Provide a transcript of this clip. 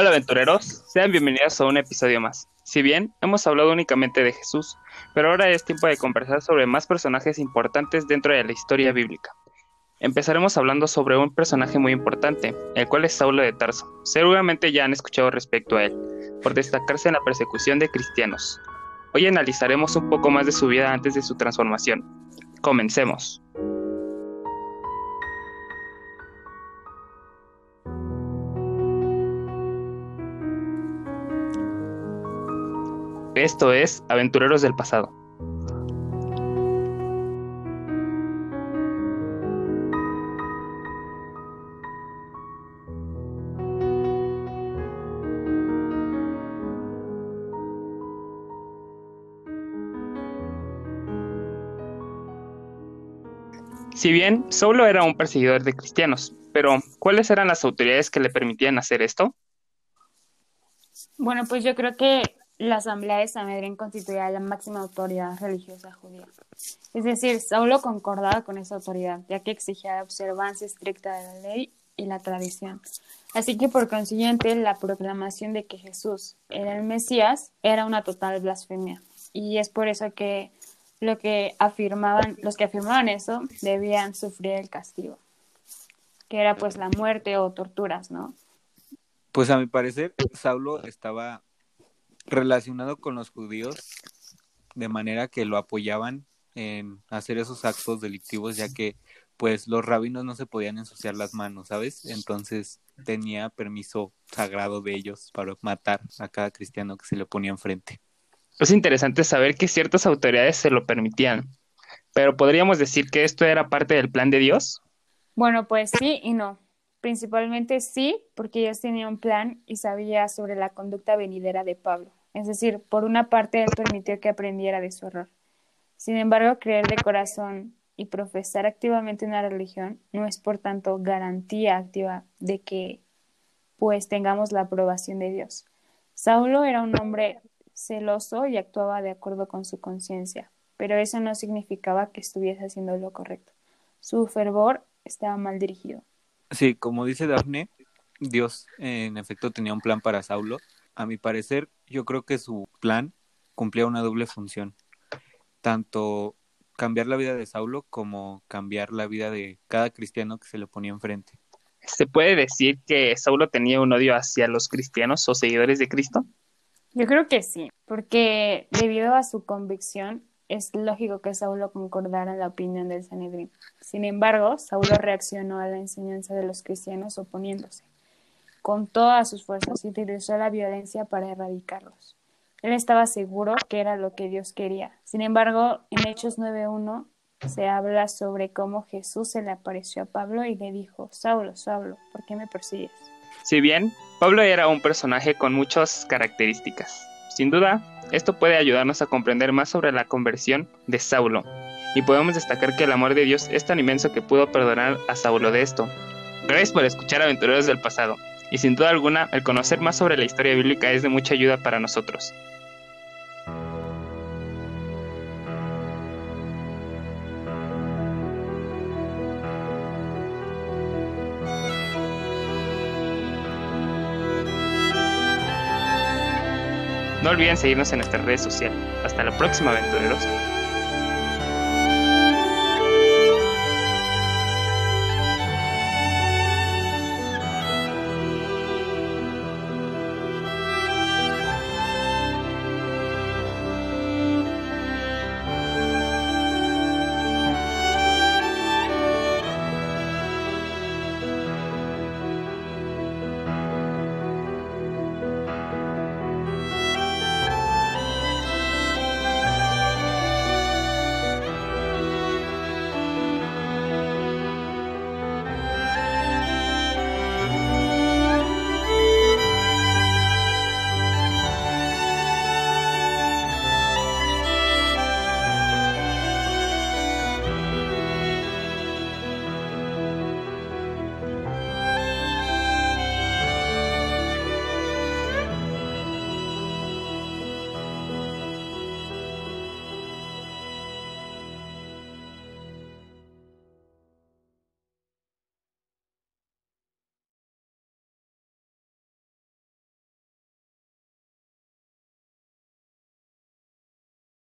Hola aventureros, sean bienvenidos a un episodio más. Si bien hemos hablado únicamente de Jesús, pero ahora es tiempo de conversar sobre más personajes importantes dentro de la historia bíblica. Empezaremos hablando sobre un personaje muy importante, el cual es Saulo de Tarso. Seguramente ya han escuchado respecto a él, por destacarse en la persecución de cristianos. Hoy analizaremos un poco más de su vida antes de su transformación. Comencemos. Esto es Aventureros del Pasado. Si bien Saulo era un perseguidor de cristianos, pero ¿cuáles eran las autoridades que le permitían hacer esto? Bueno, pues yo creo que la Asamblea de Sanedrín constituía la máxima autoridad religiosa judía. Es decir, Saulo concordaba con esa autoridad, ya que exigía la observancia estricta de la ley y la tradición. Así que por consiguiente, la proclamación de que Jesús era el Mesías era una total blasfemia. Y es por eso que lo que afirmaban, los que afirmaban eso debían sufrir el castigo, que era pues la muerte o torturas, ¿no? Pues a mi parecer, Saulo estaba relacionado con los judíos de manera que lo apoyaban en hacer esos actos delictivos ya que pues los rabinos no se podían ensuciar las manos, ¿sabes? Entonces tenía permiso sagrado de ellos para matar a cada cristiano que se le ponía enfrente. Es interesante saber que ciertas autoridades se lo permitían, pero ¿podríamos decir que esto era parte del plan de Dios? Bueno, pues sí y no. Principalmente sí, porque Dios tenía un plan y sabía sobre la conducta venidera de Pablo. Es decir, por una parte, él permitió que aprendiera de su error. Sin embargo, creer de corazón y profesar activamente una religión no es, por tanto, garantía activa de que pues tengamos la aprobación de Dios. Saulo era un hombre celoso y actuaba de acuerdo con su conciencia, pero eso no significaba que estuviese haciendo lo correcto. Su fervor estaba mal dirigido. Sí, como dice Daphne, Dios en efecto tenía un plan para Saulo. A mi parecer, yo creo que su plan cumplía una doble función, tanto cambiar la vida de Saulo como cambiar la vida de cada cristiano que se le ponía enfrente. ¿Se puede decir que Saulo tenía un odio hacia los cristianos o seguidores de Cristo? Yo creo que sí, porque debido a su convicción es lógico que Saulo concordara en la opinión del Sanedrín. Sin embargo, Saulo reaccionó a la enseñanza de los cristianos oponiéndose con todas sus fuerzas y utilizó la violencia para erradicarlos. Él estaba seguro que era lo que Dios quería. Sin embargo, en Hechos 9.1 se habla sobre cómo Jesús se le apareció a Pablo y le dijo, Saulo, Saulo, ¿por qué me persigues? Si bien Pablo era un personaje con muchas características, sin duda, esto puede ayudarnos a comprender más sobre la conversión de Saulo, y podemos destacar que el amor de Dios es tan inmenso que pudo perdonar a Saulo de esto. Gracias por escuchar Aventureros del Pasado y sin duda alguna el conocer más sobre la historia bíblica es de mucha ayuda para nosotros. No olviden seguirnos en nuestras redes sociales. Hasta la próxima, aventureros.